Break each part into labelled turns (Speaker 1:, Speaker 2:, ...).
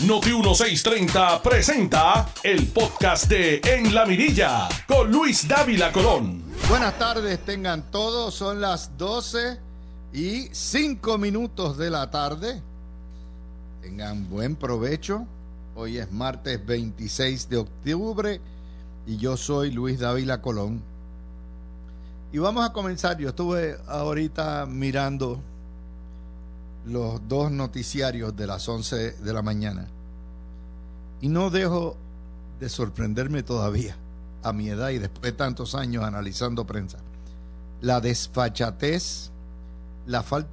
Speaker 1: Noti 1630 presenta el podcast de En la Mirilla con Luis Dávila Colón.
Speaker 2: Buenas tardes, tengan todos. Son las 12 y 5 minutos de la tarde. Tengan buen provecho. Hoy es martes 26 de octubre y yo soy Luis Dávila Colón. Y vamos a comenzar. Yo estuve ahorita mirando los dos noticiarios de las 11 de la mañana. Y no dejo de sorprenderme todavía, a mi edad y después de tantos años analizando prensa, la desfachatez, la falta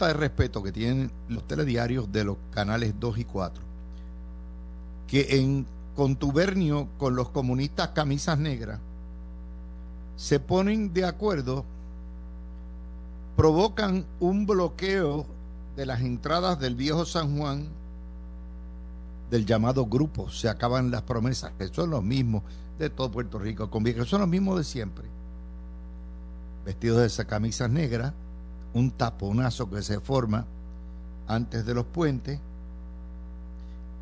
Speaker 2: de respeto que tienen los telediarios de los canales 2 y 4, que en contubernio con los comunistas camisas negras, se ponen de acuerdo, provocan un bloqueo de las entradas del viejo San Juan del llamado grupo. Se acaban las promesas, que son los mismos de todo Puerto Rico, con que son los mismos de siempre. Vestidos de esa camisas negras, un taponazo que se forma antes de los puentes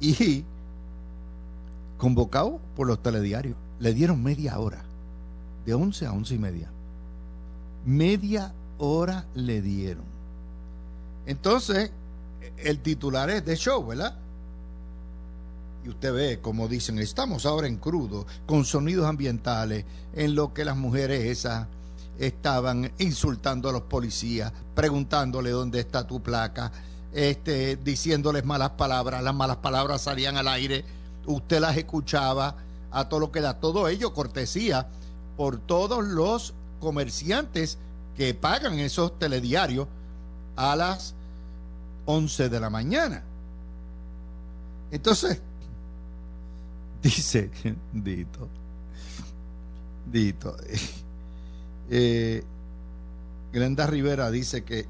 Speaker 2: y convocado por los telediarios. Le dieron media hora, de 11 a 11 y media. Media hora le dieron. Entonces, el titular es de show, ¿verdad? Y usted ve, como dicen, estamos ahora en crudo, con sonidos ambientales, en lo que las mujeres esas estaban insultando a los policías, preguntándole dónde está tu placa, este, diciéndoles malas palabras, las malas palabras salían al aire, usted las escuchaba, a todo lo que da, todo ello cortesía por todos los comerciantes que pagan esos telediarios a las 11 de la mañana. Entonces, dice Dito, Dito, eh, Glenda Rivera dice que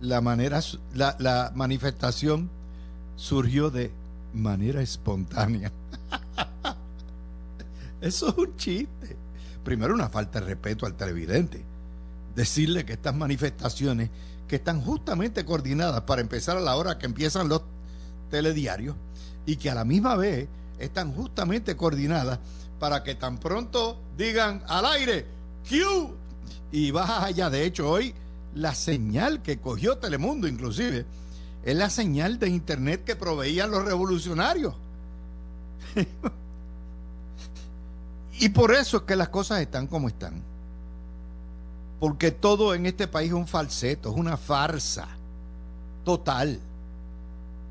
Speaker 2: la manera, la manifestación surgió de manera espontánea. Eso es un chiste. Primero, una falta de respeto al televidente. Decirle que estas manifestaciones, que están justamente coordinadas para empezar a la hora que empiezan los telediarios, y que a la misma vez están justamente coordinadas para que tan pronto digan al aire, Q, y bajas allá. De hecho, hoy la señal que cogió Telemundo, inclusive, es la señal de internet que proveían los revolucionarios. y por eso es que las cosas están como están. Porque todo en este país es un falseto, es una farsa total.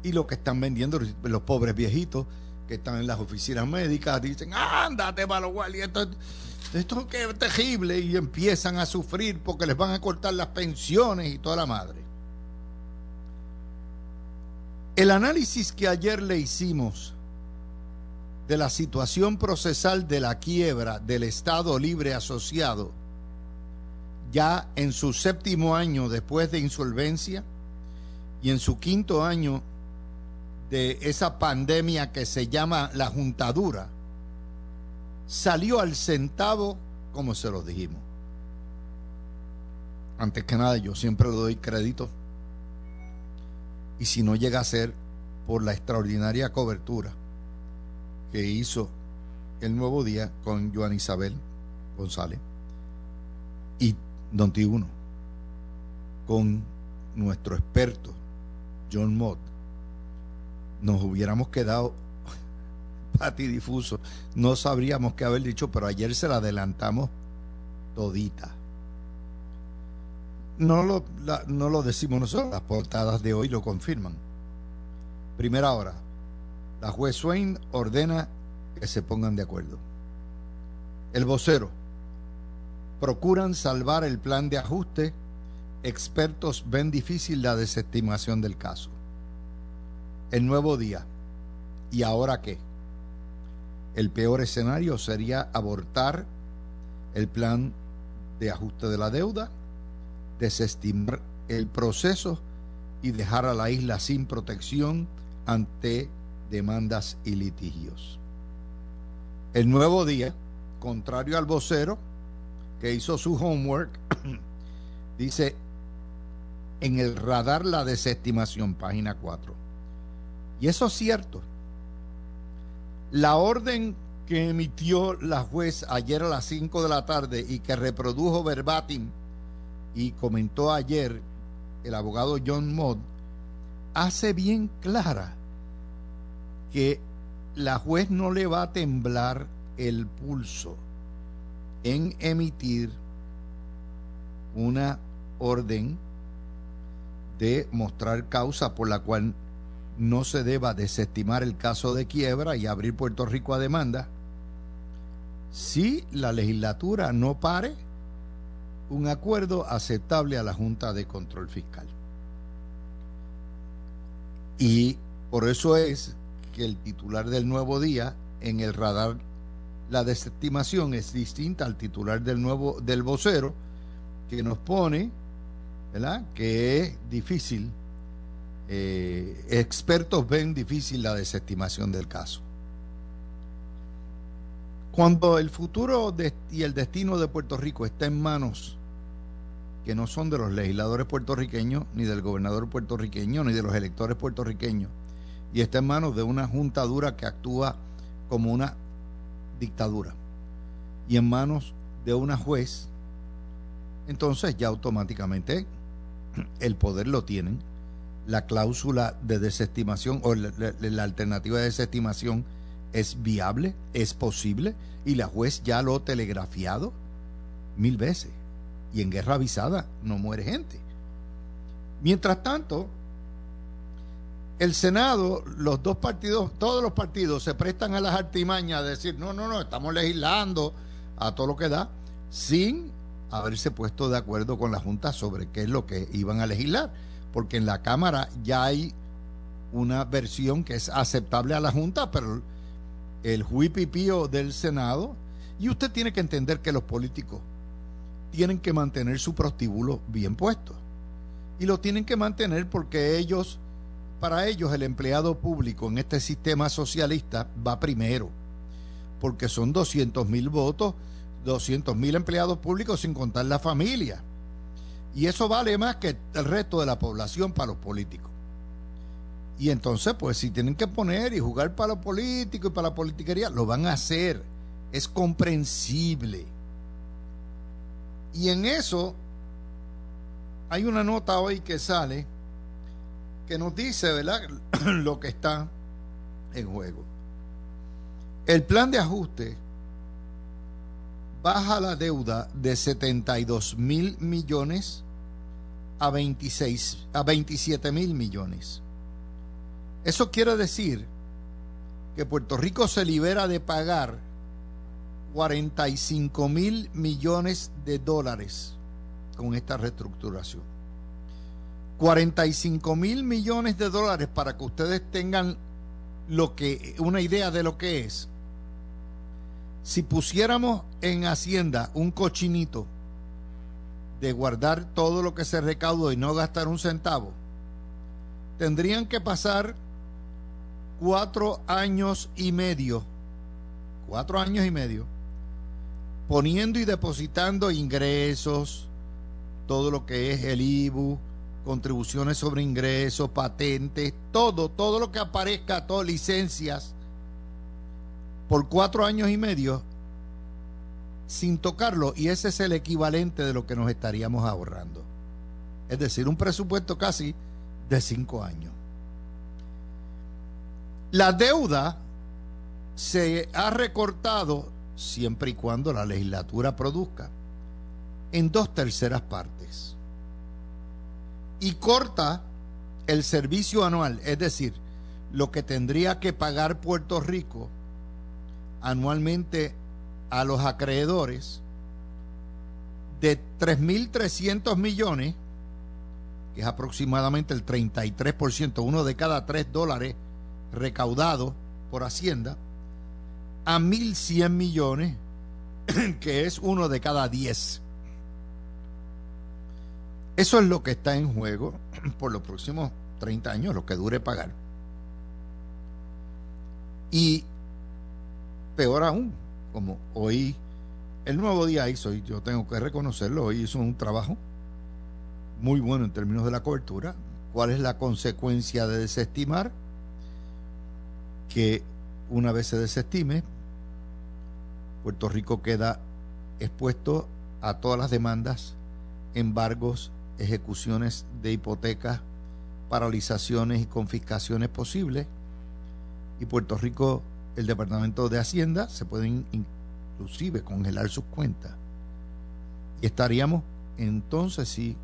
Speaker 2: Y lo que están vendiendo los pobres viejitos que están en las oficinas médicas dicen, ándate, malo esto, esto es terrible. Y empiezan a sufrir porque les van a cortar las pensiones y toda la madre. El análisis que ayer le hicimos de la situación procesal de la quiebra del Estado Libre Asociado, ya en su séptimo año después de insolvencia y en su quinto año de esa pandemia que se llama la juntadura, salió al centavo como se lo dijimos. Antes que nada, yo siempre le doy crédito. Y si no llega a ser por la extraordinaria cobertura que hizo el nuevo día con Joan Isabel González y Don T1 con nuestro experto John Mott nos hubiéramos quedado patidifuso. No sabríamos qué haber dicho, pero ayer se la adelantamos todita. No lo, no lo decimos nosotros, las portadas de hoy lo confirman. Primera hora, la juez Swain ordena que se pongan de acuerdo. El vocero, procuran salvar el plan de ajuste, expertos ven difícil la desestimación del caso el nuevo día. ¿Y ahora qué? El peor escenario sería abortar el plan de ajuste de la deuda, desestimar el proceso y dejar a la isla sin protección ante demandas y litigios. El nuevo día, contrario al vocero que hizo su homework, dice en el radar la desestimación, página 4 y eso es cierto. La orden que emitió la juez ayer a las 5 de la tarde y que reprodujo verbatim y comentó ayer el abogado John Mott, hace bien clara que la juez no le va a temblar el pulso en emitir una orden de mostrar causa por la cual no se deba desestimar el caso de quiebra y abrir Puerto Rico a demanda si la legislatura no pare un acuerdo aceptable a la Junta de Control Fiscal. Y por eso es que el titular del Nuevo Día en el radar la desestimación es distinta al titular del nuevo del vocero que nos pone, ¿verdad? Que es difícil. Eh, expertos ven difícil la desestimación del caso. Cuando el futuro y el destino de Puerto Rico está en manos que no son de los legisladores puertorriqueños, ni del gobernador puertorriqueño, ni de los electores puertorriqueños, y está en manos de una junta dura que actúa como una dictadura, y en manos de una juez, entonces ya automáticamente el poder lo tienen. La cláusula de desestimación o la, alternativa de desestimación es viable, es posible, y la juez ya lo ha telegrafiado mil veces. Y en guerra avisada no muere gente. Mientras tanto, el Senado, los dos partidos, todos los partidos se prestan a las artimañas de decir, no, no, no, estamos legislando a todo lo que da, sin haberse puesto de acuerdo con la Junta sobre qué es lo que iban a legislar. Porque en la Cámara ya hay una versión que es aceptable a la Junta, pero el juipipío del Senado, y usted tiene que entender que los políticos tienen que mantener su prostíbulo bien puesto. Y lo tienen que mantener porque ellos, para ellos el empleado público en este sistema socialista va primero. Porque son 200 mil votos, 200 mil empleados públicos sin contar la familia. Y eso vale más que el resto de la población para los políticos. Y entonces, pues si tienen que poner y jugar para lo político y para la politiquería, lo van a hacer. Es comprensible. Y en eso hay una nota hoy que sale que nos dice, ¿verdad?, lo que está en juego. El plan de ajuste baja la deuda de 72 mil millones a, 26, a 27 mil millones. Eso quiere decir que Puerto Rico se libera de pagar 45 mil millones de dólares con esta reestructuración. 45 mil millones de dólares para que ustedes tengan lo que una idea de lo que es. Si pusiéramos en Hacienda un cochinito de guardar todo lo que se recaudó y no gastar un centavo, tendrían que pasar cuatro años y medio, cuatro años y medio, poniendo y depositando ingresos, todo lo que es el IBU, contribuciones sobre ingresos, patentes, todo, todo lo que aparezca, todas licencias, por cuatro años y medio, sin tocarlo, y ese es el equivalente de lo que nos estaríamos ahorrando. Es decir, un presupuesto casi de cinco años. La deuda se ha recortado siempre y cuando la legislatura produzca, en dos terceras partes. Y corta el servicio anual, es decir, lo que tendría que pagar Puerto Rico anualmente a los acreedores de 3.300 millones, que es aproximadamente el 33%, uno de cada tres dólares recaudados por Hacienda, a 1.100 millones, que es uno de cada 10. Eso es lo que está en juego por los próximos 30 años, lo que dure pagar. Y peor aún, como hoy el nuevo día hizo, y yo tengo que reconocerlo, hoy hizo un trabajo muy bueno en términos de la cobertura. ¿Cuál es la consecuencia de desestimar? Que una vez se desestime, Puerto Rico queda expuesto a todas las demandas, embargos, ejecuciones de hipotecas, paralizaciones y confiscaciones posibles. Y Puerto Rico, el Departamento de Hacienda, se pueden inclusive congelar sus cuentas. Y estaríamos entonces sí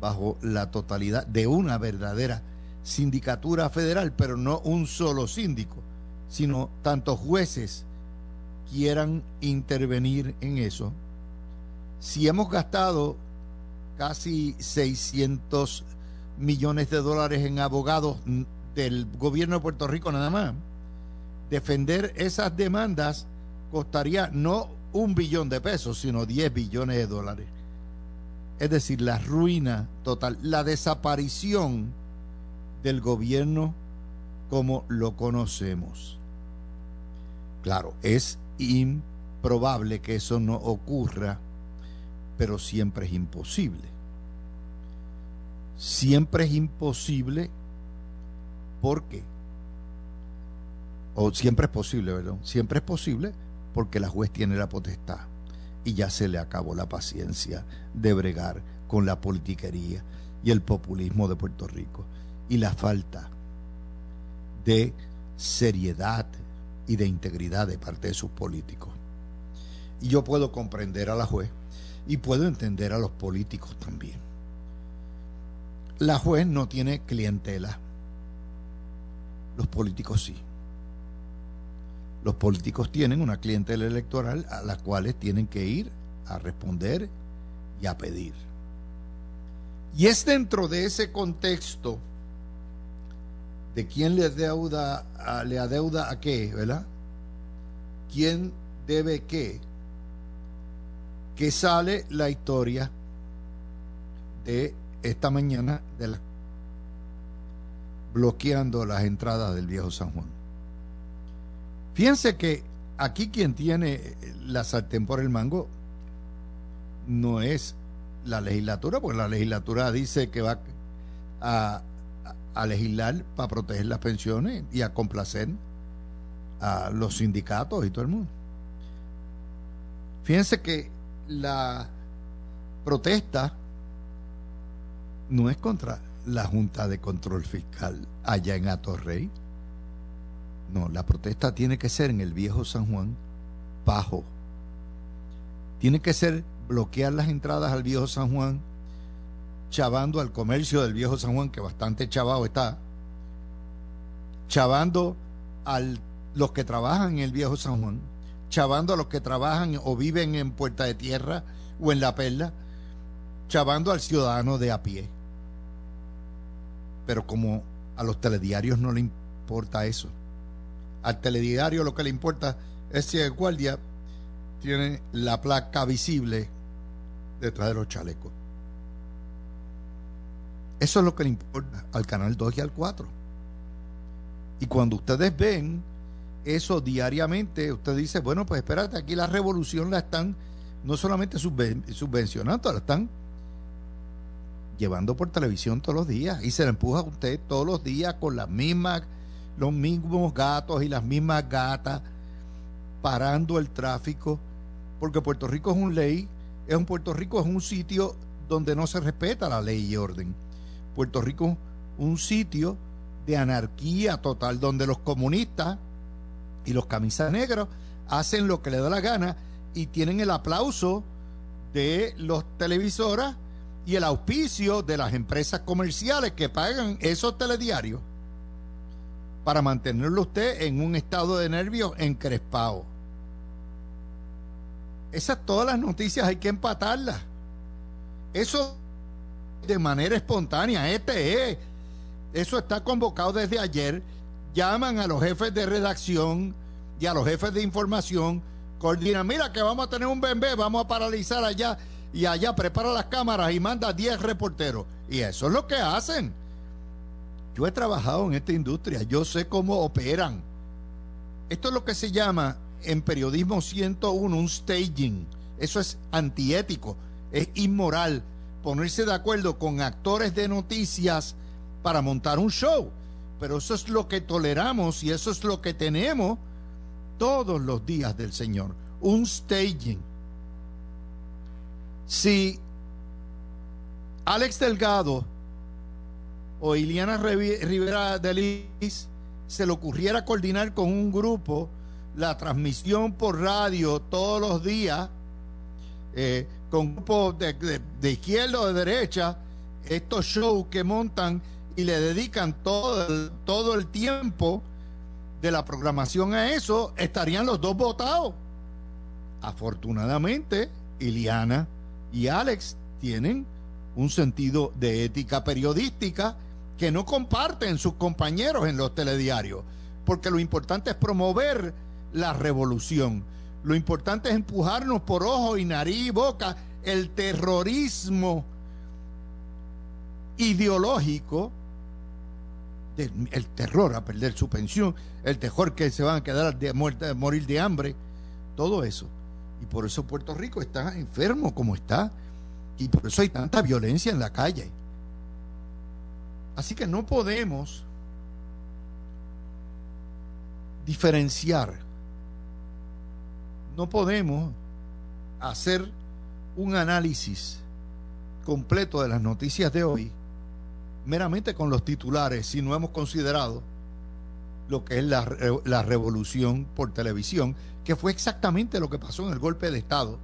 Speaker 2: bajo la totalidad de una verdadera sindicatura federal, pero no un solo síndico, sino tantos jueces quieran intervenir en eso. Si hemos gastado casi 600 millones de dólares en abogados del gobierno de Puerto Rico nada más, defender esas demandas costaría no un billón de pesos, sino 10 billones de dólares. Es decir, la ruina total, la desaparición del gobierno como lo conocemos. Claro, es improbable que eso no ocurra, pero siempre es imposible. Siempre es imposible porque, o siempre es posible, ¿verdad? Siempre es posible porque la juez tiene la potestad y ya se le acabó la paciencia de bregar con la politiquería y el populismo de Puerto Rico y la falta de seriedad y de integridad de parte de sus políticos. Y yo puedo comprender a la juez y puedo entender a los políticos también. La juez no tiene clientela, los políticos sí. Los políticos tienen una clientela electoral a las cuales tienen que ir a responder y a pedir. Y es dentro de ese contexto de quién le adeuda, a, le adeuda a qué, ¿verdad? ¿Quién debe qué? Que sale la historia de esta mañana de bloqueando las entradas del viejo San Juan. Fíjense que aquí quien tiene la sartén por el mango no es la legislatura, porque la legislatura dice que va a legislar para proteger las pensiones y a complacer a los sindicatos y todo el mundo. Fíjense que la protesta no es contra la Junta de Control Fiscal allá en Atorrey. No, la protesta tiene que ser en el viejo San Juan bajo. Tiene que ser bloquear las entradas al viejo San Juan chavando al comercio del viejo San Juan, que bastante chavado está, chavando a los que trabajan en el viejo San Juan, chavando a los que trabajan o viven en Puerta de Tierra o en La Perla, chavando al ciudadano de a pie. Pero como a los telediarios no le importa eso, al telediario lo que le importa es si el guardia tiene la placa visible detrás de los chalecos. Eso es lo que le importa al canal 2 y al 4. Y cuando ustedes ven eso diariamente, usted dice, bueno, pues espérate, aquí la revolución la están no solamente subvencionando, la están llevando por televisión todos los días y se la empuja a usted todos los días con los mismos gatos y las mismas gatas parando el tráfico, porque Puerto Rico es un ley, es un Puerto Rico es un sitio donde no se respeta la ley y orden. Puerto Rico un sitio de anarquía total, donde los comunistas y los camisas negros hacen lo que les da la gana y tienen el aplauso de los televisoras y el auspicio de las empresas comerciales que pagan esos telediarios para mantenerlo usted en un estado de nervios encrespado. Esas todas las noticias hay que empatarlas. Eso de manera espontánea. Este es. Eso está convocado desde ayer. Llaman a los jefes de redacción y a los jefes de información. Coordinan, mira que vamos a tener un bebé, vamos a paralizar allá y allá prepara las cámaras y manda 10 reporteros. Y eso es lo que hacen. Yo he trabajado en esta industria, yo sé cómo operan. Esto es lo que se llama en periodismo 101 un staging. Eso es antiético, es inmoral ponerse de acuerdo con actores de noticias para montar un show. Pero eso es lo que toleramos y eso es lo que tenemos todos los días del Señor, un staging. Si Alex Delgado o Iliana Rivera de Liz se le ocurriera coordinar con un grupo la transmisión por radio todos los días, eh, con grupos de, de, izquierda o de derecha, estos shows que montan y le dedican todo todo el tiempo de la programación a eso, estarían los dos votados. Afortunadamente, Iliana y Alex tienen un sentido de ética periodística que no comparten sus compañeros en los telediarios, porque lo importante es promover la revolución. Lo importante es empujarnos por ojo y nariz y boca el terrorismo ideológico, el terror a perder su pensión, el terror que se van a quedar de muerte, morir de hambre, todo eso. Y por eso Puerto Rico está enfermo como está. Y por eso hay tanta violencia en la calle. Así que no podemos diferenciar, no podemos hacer un análisis completo de las noticias de hoy meramente con los titulares si no hemos considerado lo que es la, la, revolución por televisión, que fue exactamente lo que pasó en el golpe de Estado.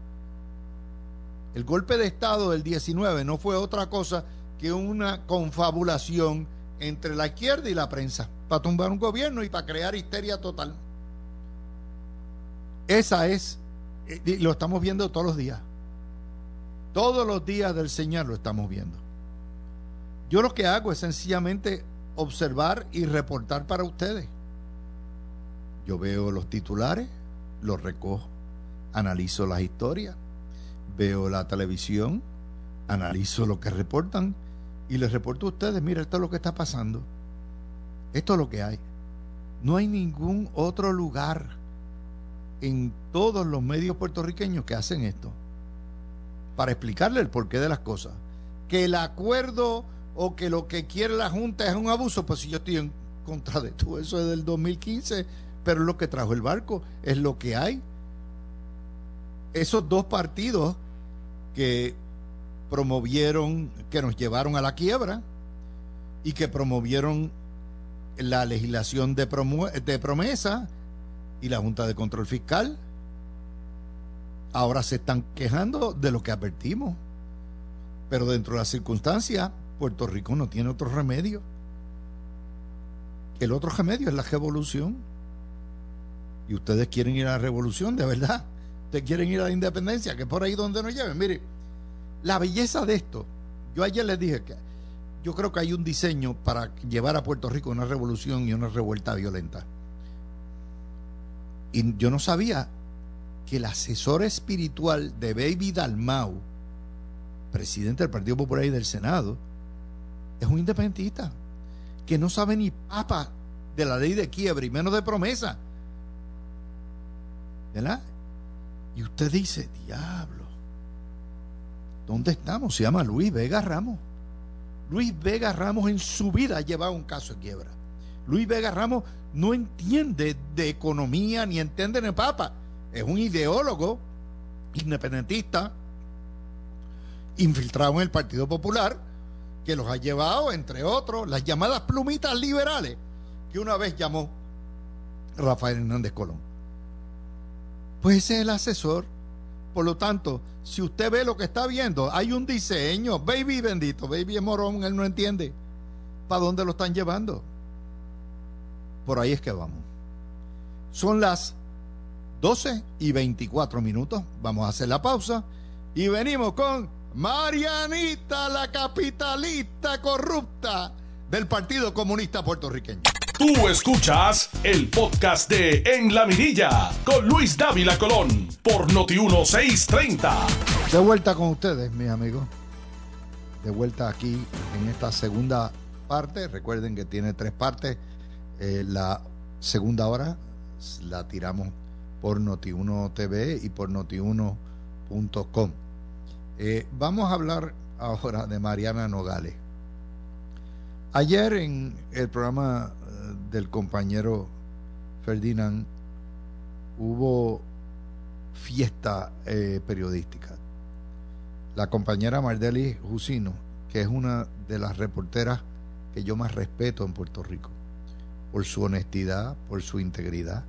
Speaker 2: El golpe de Estado del 19 no fue otra cosa que una confabulación entre la izquierda y la prensa para tumbar un gobierno y para crear histeria total. Esa es, eh, lo estamos viendo todos los días. Todos los días del Señor lo estamos viendo. Yo lo que hago es sencillamente observar y reportar para ustedes. Yo veo los titulares, los recojo, analizo las historias, veo la televisión, analizo lo que reportan y les reporto a ustedes, mira, esto es lo que está pasando. Esto es lo que hay. No hay ningún otro lugar en todos los medios puertorriqueños que hacen esto. Para explicarle el porqué de las cosas. Que el acuerdo o que lo que quiere la Junta es un abuso, pues si yo estoy en contra de todo eso es del 2015, pero es lo que trajo el barco, es lo que hay. Esos dos partidos que promovieron, que nos llevaron a la quiebra y que promovieron la legislación de, de promesa y la Junta de Control Fiscal. Ahora se están quejando de lo que advertimos. Pero dentro de las circunstancias, Puerto Rico no tiene otro remedio. El otro remedio es la revolución. Y ustedes quieren ir a la revolución, de verdad. Ustedes quieren ir a la independencia, que es por ahí donde nos lleven. Mire, la belleza de esto, yo ayer les dije que yo creo que hay un diseño para llevar a Puerto Rico una revolución y una revuelta violenta. Y yo no sabía que el asesor espiritual de Baby Dalmau, presidente del Partido Popular y del Senado, es un independentista que no sabe ni papa de la ley de quiebra y menos de promesa. ¿Verdad? Y usted dice, diablo ¿Dónde estamos? Se llama Luis Vega Ramos. Luis Vega Ramos en su vida ha llevado un caso de quiebra. Luis Vega Ramos no entiende de economía ni entiende de papa. Es un ideólogo independentista infiltrado en el Partido Popular que los ha llevado, entre otros, las llamadas plumitas liberales que una vez llamó Rafael Hernández Colón. Pues ese es el asesor por lo tanto, si usted ve lo que está viendo, hay un diseño. Baby bendito, baby es morón, él no entiende. ¿Para dónde lo están llevando? Por ahí es que vamos. Son las 12 y 24 minutos. Vamos a hacer la pausa y venimos con Marianita, la capitalista corrupta del Partido Comunista Puertorriqueño.
Speaker 1: Tú escuchas el podcast de En la Mirilla con Luis Dávila Colón por Noti1630.
Speaker 2: De vuelta con ustedes, mis amigos. De vuelta aquí en esta segunda parte. Recuerden que tiene tres partes. Eh, la segunda hora la tiramos por Noti1 TV y por Noti1.com. Eh, vamos a hablar ahora de Mariana Nogales. Ayer en el programa del compañero Ferdinand, hubo fiesta eh, periodística. La compañera Mardeli Jusino, que es una de las reporteras que yo más respeto en Puerto Rico, por su honestidad, por su integridad.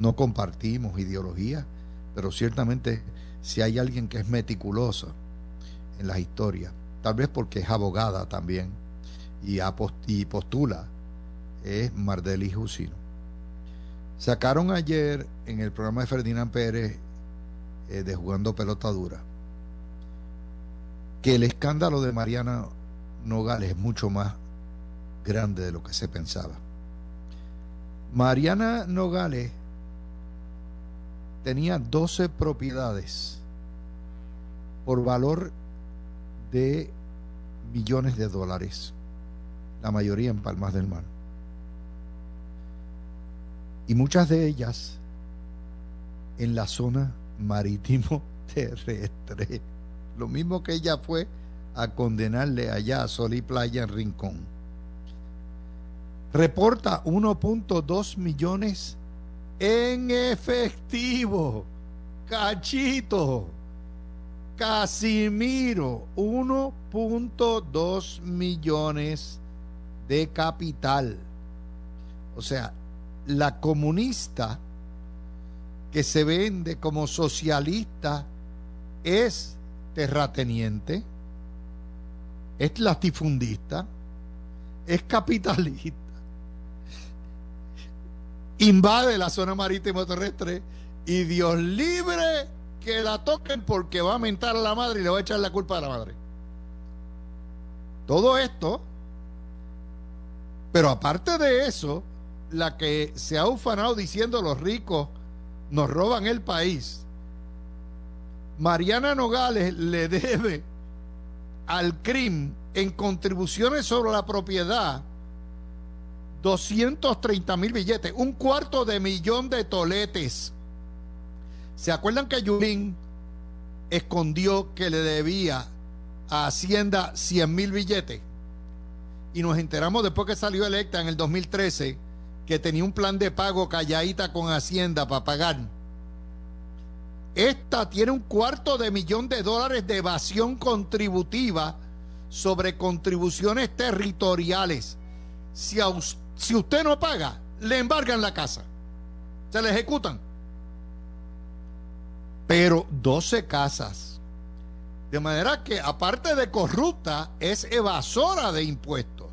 Speaker 2: No compartimos ideología, pero ciertamente si hay alguien que es meticuloso en las historias, tal vez porque es abogada también y, y postula, es Mardeli Jusino. Sacaron ayer en el programa de Ferdinand Pérez eh, de Jugando Pelota Dura que el escándalo de Mariana Nogales es mucho más grande de lo que se pensaba. Mariana Nogales tenía 12 propiedades por valor de millones de dólares, la mayoría en Palmas del Mar. Y muchas de ellas en la zona marítimo terrestre. Lo mismo que ella fue a condenarle allá a Sol y Playa en Rincón. Reporta 1.2 millones en efectivo. Cachito. Casimiro. 1.2 millones de capital. O sea, la comunista que se vende como socialista es terrateniente, es latifundista, es capitalista, invade la zona marítima terrestre y Dios libre que la toquen porque va a mentar a la madre y le va a echar la culpa a la madre. Todo esto, pero aparte de eso, la que se ha ufanado diciendo los ricos nos roban el país. Mariana Nogales le debe al CRIM en contribuciones sobre la propiedad 230 mil billetes, un cuarto de millón de toletes. ¿Se acuerdan que Yulín escondió que le debía a Hacienda 100 mil billetes? Y nos enteramos después que salió electa en el 2013 que tenía un plan de pago calladita con Hacienda para pagar. Esta tiene un cuarto de millón de dólares de evasión contributiva sobre contribuciones territoriales. Si, si usted no paga, le embargan la casa. Se le ejecutan. Pero 12 casas. De manera que, aparte de corrupta, es evasora de impuestos.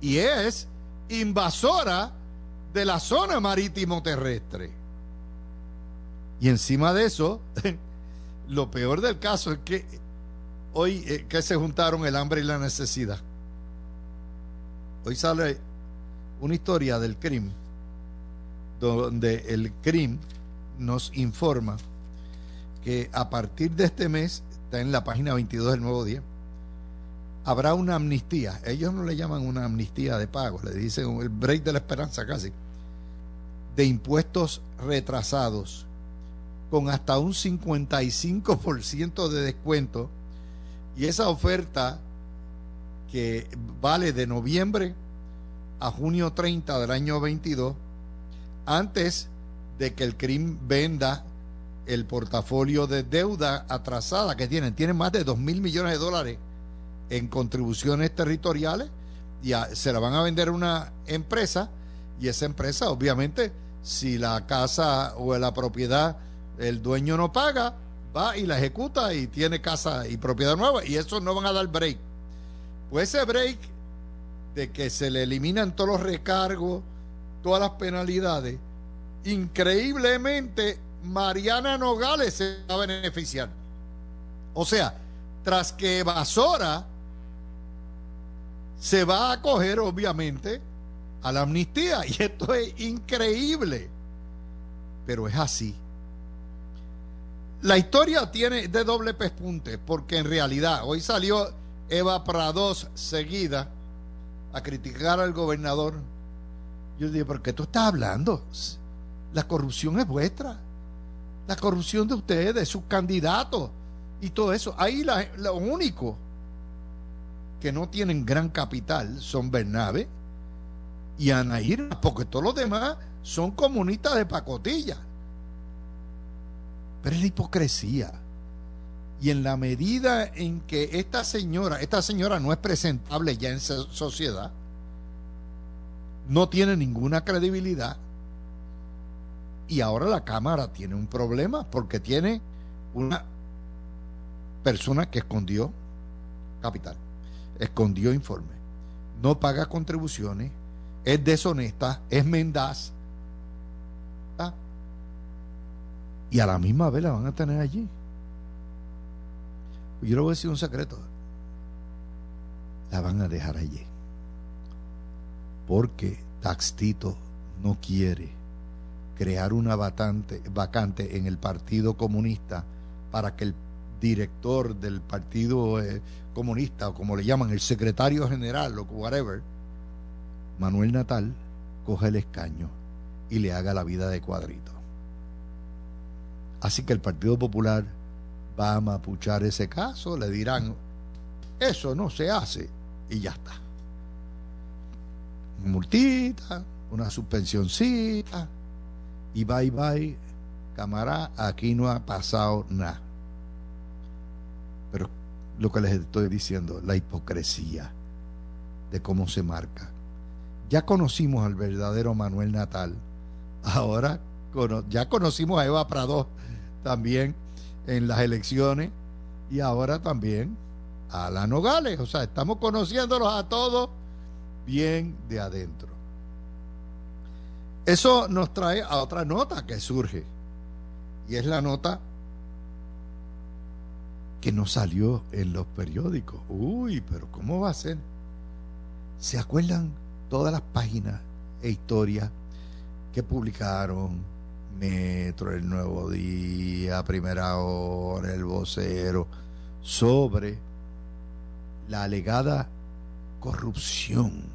Speaker 2: Y es invasora de la zona marítimo terrestre. Y encima de eso, lo peor del caso es que hoy eh, que se juntaron el hambre y la necesidad. Hoy sale una historia del crimen, donde el crimen nos informa que a partir de este mes, está en la página 22 del Nuevo Día, habrá una amnistía. Ellos no le llaman una amnistía de pago, le dicen el break de la esperanza casi, de impuestos retrasados con hasta un 55% de descuento. Y esa oferta que vale de noviembre a junio 30 del año 22, antes de que el CRIM venda el portafolio de deuda atrasada que tienen. Tienen más de 2 mil millones de dólares en contribuciones territoriales y se la van a vender a una empresa y esa empresa obviamente si la casa o la propiedad el dueño no paga va y la ejecuta y tiene casa y propiedad nueva y eso no van a dar break pues ese break de que se le eliminan todos los recargos todas las penalidades increíblemente Mariana Nogales se va a beneficiar o sea tras que Basora se va a acoger obviamente a la amnistía. Y esto es increíble. Pero es así. La historia tiene de doble pespunte, porque en realidad hoy salió Eva Prados seguida a criticar al gobernador. Yo dije, ¿por qué tú estás hablando? La corrupción es vuestra. La corrupción de ustedes, de sus candidatos y todo eso. Ahí lo único que no tienen gran capital son Bernabe y Ana Irma, porque todos los demás son comunistas de pacotilla. Pero es la hipocresía. Y en la medida en que esta señora, esta señora no es presentable ya en sociedad, no tiene ninguna credibilidad, y ahora la Cámara tiene un problema porque tiene una persona que escondió capital, escondió informe, no paga contribuciones, es deshonesta, es mendaz. ¿ah? Y a la misma vez la van a tener allí. Yo le voy a decir un secreto. La van a dejar allí. Porque Taxtito no quiere crear una vacante, vacante en el Partido Comunista para que el director del Partido eh, Comunista, o como le llaman, el secretario general o whatever, Manuel Natal, coja el escaño y le haga la vida de cuadrito. Así que el Partido Popular va a mapuchar ese caso, le dirán, eso no se hace y ya está. Multita, una suspensioncita y bye bye, camarada, aquí no ha pasado nada. Pero lo que les estoy diciendo, la hipocresía de cómo se marca. Ya conocimos al verdadero Manuel Natal. Ahora ya conocimos a Eva Prado también en las elecciones y ahora también a la Nogales. O sea, estamos conociéndolos a todos bien de adentro. Eso nos trae a otra nota que surge. Y es la nota que no salió en los periódicos. Uy, pero ¿cómo va a ser? ¿Se acuerdan todas las páginas e historias que publicaron Metro, El Nuevo Día, Primera Hora, El Vocero, sobre la alegada corrupción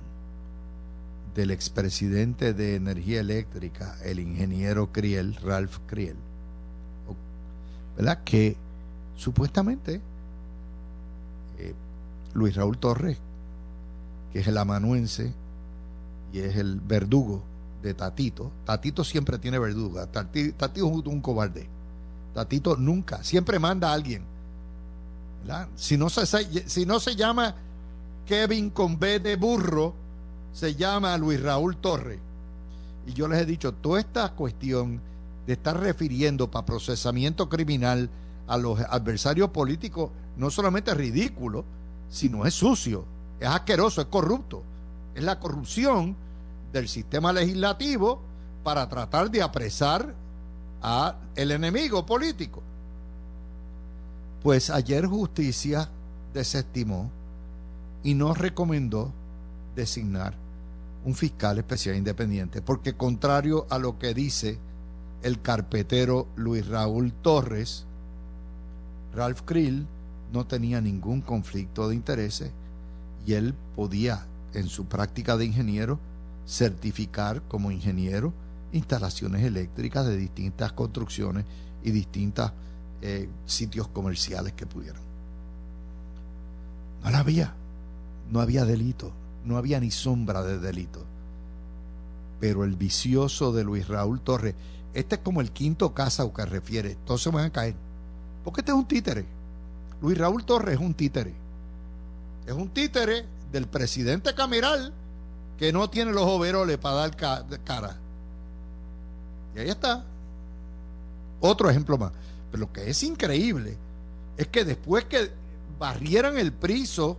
Speaker 2: del expresidente de Energía Eléctrica, el ingeniero Criel, Ralph Criel, ¿verdad? Que supuestamente eh, Luis Raúl Torres, que es el amanuense y es el verdugo de Tatito, Tatito siempre tiene verduga, Tatito, es un cobarde, Tatito nunca, siempre manda a alguien, Si no se, si no se llama Kevin con B de burro, se llama Luis Raúl Torres. Y yo les he dicho, toda esta cuestión de estar refiriendo para procesamiento criminal a los adversarios políticos no solamente es ridículo, sino es sucio, es asqueroso, es corrupto. Es la corrupción del sistema legislativo para tratar de apresar a el enemigo político. Pues ayer justicia desestimó y nos recomendó designar un fiscal especial independiente, porque contrario a lo que dice el carpetero Luis Raúl Torres, Ralph Krill no tenía ningún conflicto de intereses y él podía, en su práctica de ingeniero, certificar como ingeniero instalaciones eléctricas de distintas construcciones y distintos eh, sitios comerciales que pudieran. No la había, no había delito, no había ni sombra de delito. Pero el vicioso de Luis Raúl Torres, este es como el quinto caso que refiere, todos se van a caer. Porque este es un títere. Luis Raúl Torres es un títere. Es un títere del presidente Cameral que no tiene los overoles para dar cara. Y ahí está. Otro ejemplo más. Pero lo que es increíble es que después que barrieran el piso,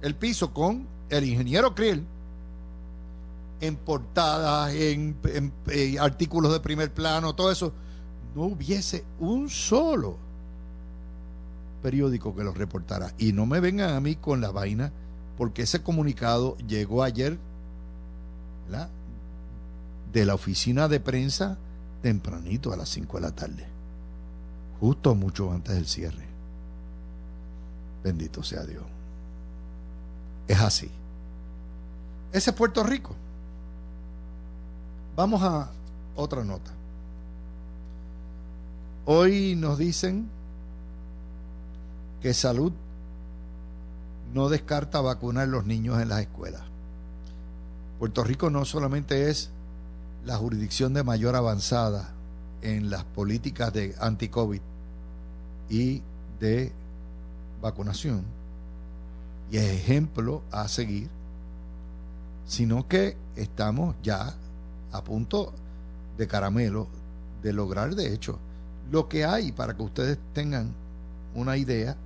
Speaker 2: el piso con el ingeniero Krill en portadas, en, artículos de primer plano, todo eso, no hubiese un solo periódico que lo reportara. Y no me vengan a mí con la vaina, porque ese comunicado llegó ayer de la oficina de prensa tempranito a las 5 de la tarde, justo mucho antes del cierre. Bendito sea Dios. Es así. Ese es Puerto Rico. Vamos a otra nota. Hoy nos dicen que salud no descarta vacunar a los niños en las escuelas. Puerto Rico no solamente es la jurisdicción de mayor avanzada en las políticas de anti-COVID y de vacunación, y es ejemplo a seguir, sino que estamos ya a punto de caramelo de lograr, de hecho, lo que hay para que ustedes tengan una idea,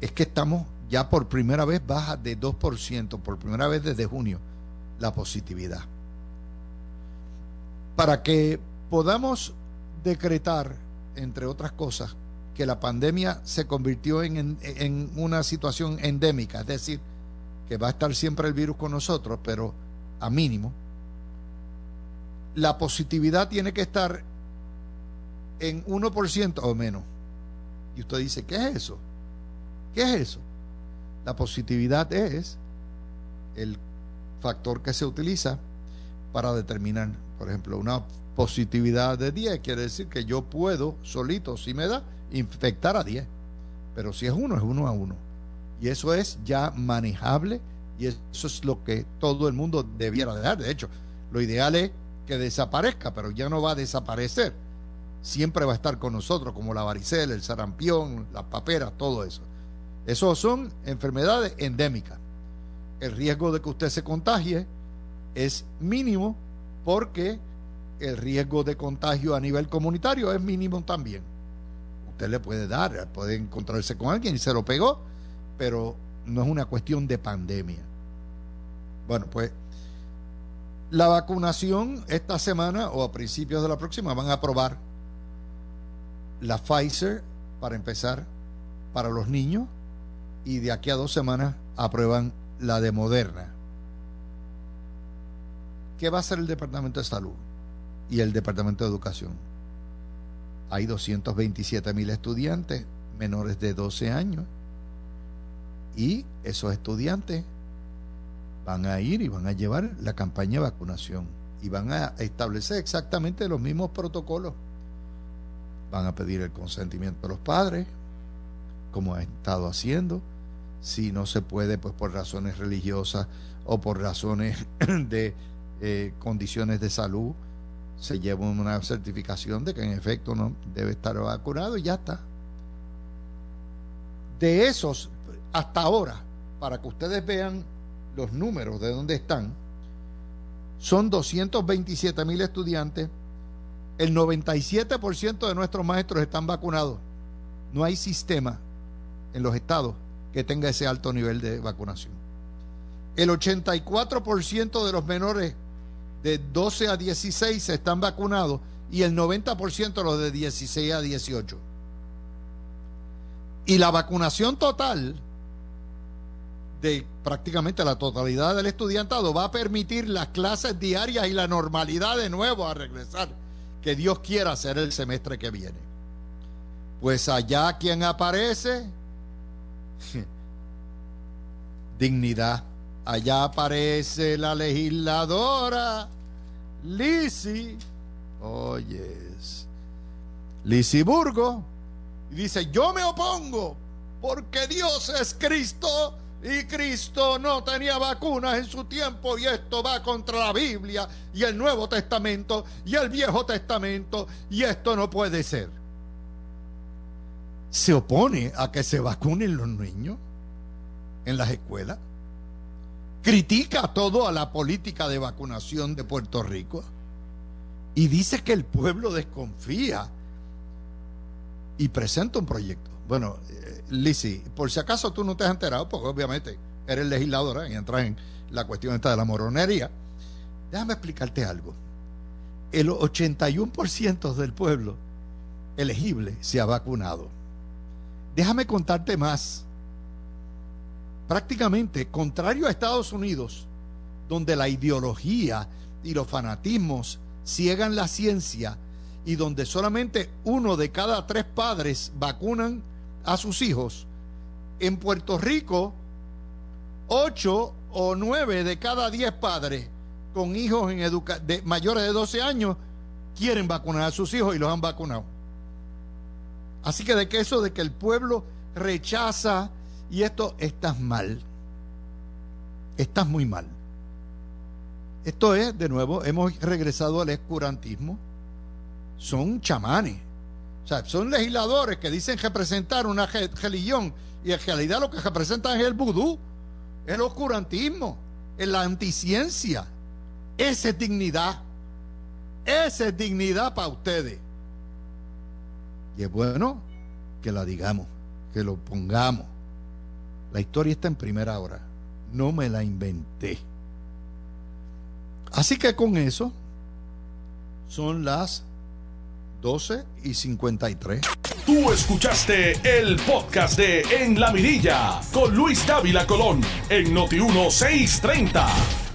Speaker 2: es que estamos ya por primera vez baja de 2%, por primera vez desde junio, la positividad. Para que podamos decretar, entre otras cosas, que la pandemia se convirtió en, en, una situación endémica, es decir, que va a estar siempre el virus con nosotros, pero a mínimo, la positividad tiene que estar en 1% o menos. Y usted dice, ¿qué es eso? ¿Qué es eso? La positividad es el factor que se utiliza para determinar, por ejemplo, una positividad de 10 quiere decir que yo puedo solito, si me da, infectar a 10. Pero si es uno, es uno a uno. Y eso es ya manejable y eso es lo que todo el mundo debiera dejar. De hecho, lo ideal es que desaparezca, pero ya no va a desaparecer. Siempre va a estar con nosotros, como la varicela, el sarampión, las paperas, todo eso. Esos son enfermedades endémicas. El riesgo de que usted se contagie es mínimo porque el riesgo de contagio a nivel comunitario es mínimo también. Usted le puede dar, puede encontrarse con alguien y se lo pegó, pero no es una cuestión de pandemia. Bueno, pues la vacunación esta semana o a principios de la próxima van a aprobar la Pfizer para empezar para los niños y de aquí a dos semanas aprueban la de Moderna. ¿Qué va a hacer el Departamento de Salud y el Departamento de Educación? Hay 227 mil estudiantes menores de 12 años y esos estudiantes van a ir y van a llevar la campaña de vacunación y van a establecer exactamente los mismos protocolos. Van a pedir el consentimiento de los padres, como ha estado haciendo. Si no se puede, pues por razones religiosas o por razones de eh, condiciones de salud, se lleva una certificación de que en efecto no debe estar vacunado y ya está. De esos, hasta ahora, para que ustedes vean los números de dónde están, son 227 mil estudiantes, el 97% de nuestros maestros están vacunados. No hay sistema en los estados que tenga ese alto nivel de vacunación. El 84% de los menores de 12 a 16 están vacunados y el 90% los de 16 a 18. Y la vacunación total de prácticamente la totalidad del estudiantado va a permitir las clases diarias y la normalidad de nuevo a regresar, que Dios quiera hacer el semestre que viene. Pues allá quien aparece, dignidad. Allá aparece la legisladora Lisi, oyes, Lisi Burgo, y dice, yo me opongo porque Dios es Cristo y Cristo no tenía vacunas en su tiempo y esto va contra la Biblia y el Nuevo Testamento y el Viejo Testamento y esto no puede ser. Se opone a que se vacunen los niños en las escuelas. Critica todo a la política de vacunación de Puerto Rico y dice que el pueblo desconfía y presenta un proyecto. Bueno, Lisi, por si acaso tú no te has enterado, porque obviamente eres legisladora y entras en la cuestión esta de la moronería, déjame explicarte algo. El 81% del pueblo elegible se ha vacunado. Déjame contarte más. Prácticamente, contrario a Estados Unidos, donde la ideología y los fanatismos ciegan la ciencia y donde solamente uno de cada tres padres vacunan a sus hijos. En Puerto Rico, 8 o 9 de cada 10 padres con hijos en de mayores de 12 años quieren vacunar a sus hijos y los han vacunado. Así que de que eso de que el pueblo rechaza y esto estás mal. Estás muy mal. Esto es, de nuevo, hemos regresado al escurantismo. Son chamanes. O sea, son legisladores que dicen representar una religión y en realidad lo que representan es el vudú, el oscurantismo, la anticiencia. Esa es dignidad. Esa es dignidad para ustedes. Y es bueno que la digamos, que lo pongamos. La historia está en primera hora. No me la inventé. Así que con eso son las 12 y 53.
Speaker 1: Tú escuchaste el podcast de En la Mirilla con Luis Dávila Colón en Noti 1630.